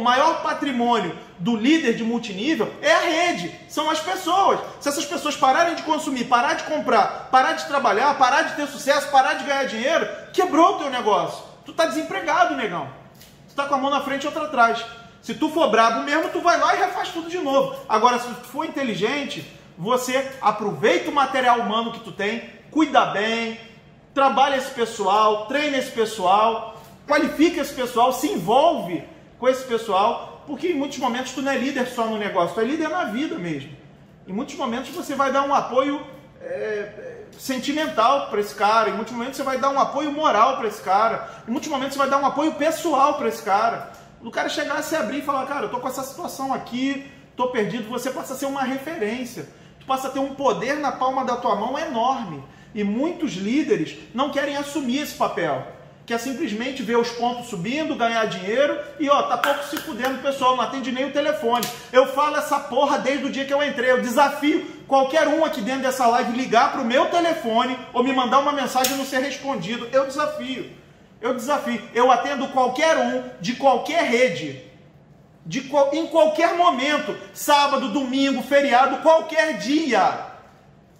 O maior patrimônio do líder de multinível é a rede, são as pessoas. Se essas pessoas pararem de consumir, parar de comprar, parar de trabalhar, parar de ter sucesso, parar de ganhar dinheiro, quebrou o teu negócio. Tu tá desempregado, negão. Tu tá com a mão na frente e outra atrás. Se tu for brabo mesmo, tu vai lá e refaz tudo de novo. Agora, se tu for inteligente, você aproveita o material humano que tu tem, cuida bem, trabalha esse pessoal, treina esse pessoal, qualifica esse pessoal, se envolve com esse pessoal, porque em muitos momentos tu não é líder só no negócio, tu é líder na vida mesmo. Em muitos momentos você vai dar um apoio é, sentimental para esse cara, em muitos momentos você vai dar um apoio moral para esse cara, em muitos momentos você vai dar um apoio pessoal para esse cara. O cara chegar a se abrir e falar, cara, eu tô com essa situação aqui, tô perdido, você passa a ser uma referência. Tu passa a ter um poder na palma da tua mão enorme. E muitos líderes não querem assumir esse papel que é simplesmente ver os pontos subindo, ganhar dinheiro e ó, tá pouco se fudendo pessoal, não atende nem o telefone. Eu falo essa porra desde o dia que eu entrei. Eu desafio qualquer um aqui dentro dessa live ligar pro meu telefone ou me mandar uma mensagem e não ser respondido. Eu desafio. Eu desafio. Eu atendo qualquer um de qualquer rede. De, em qualquer momento, sábado, domingo, feriado, qualquer dia.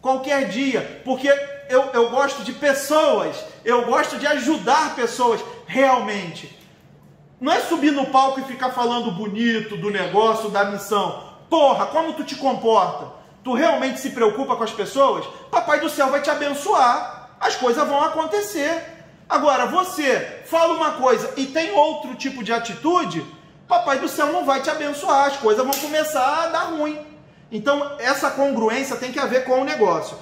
Qualquer dia, porque eu, eu gosto de pessoas, eu gosto de ajudar pessoas realmente. Não é subir no palco e ficar falando bonito do negócio, da missão. Porra, como tu te comporta? Tu realmente se preocupa com as pessoas? Papai do céu vai te abençoar. As coisas vão acontecer. Agora, você fala uma coisa e tem outro tipo de atitude, Papai do céu não vai te abençoar. As coisas vão começar a dar ruim. Então, essa congruência tem que haver com o negócio.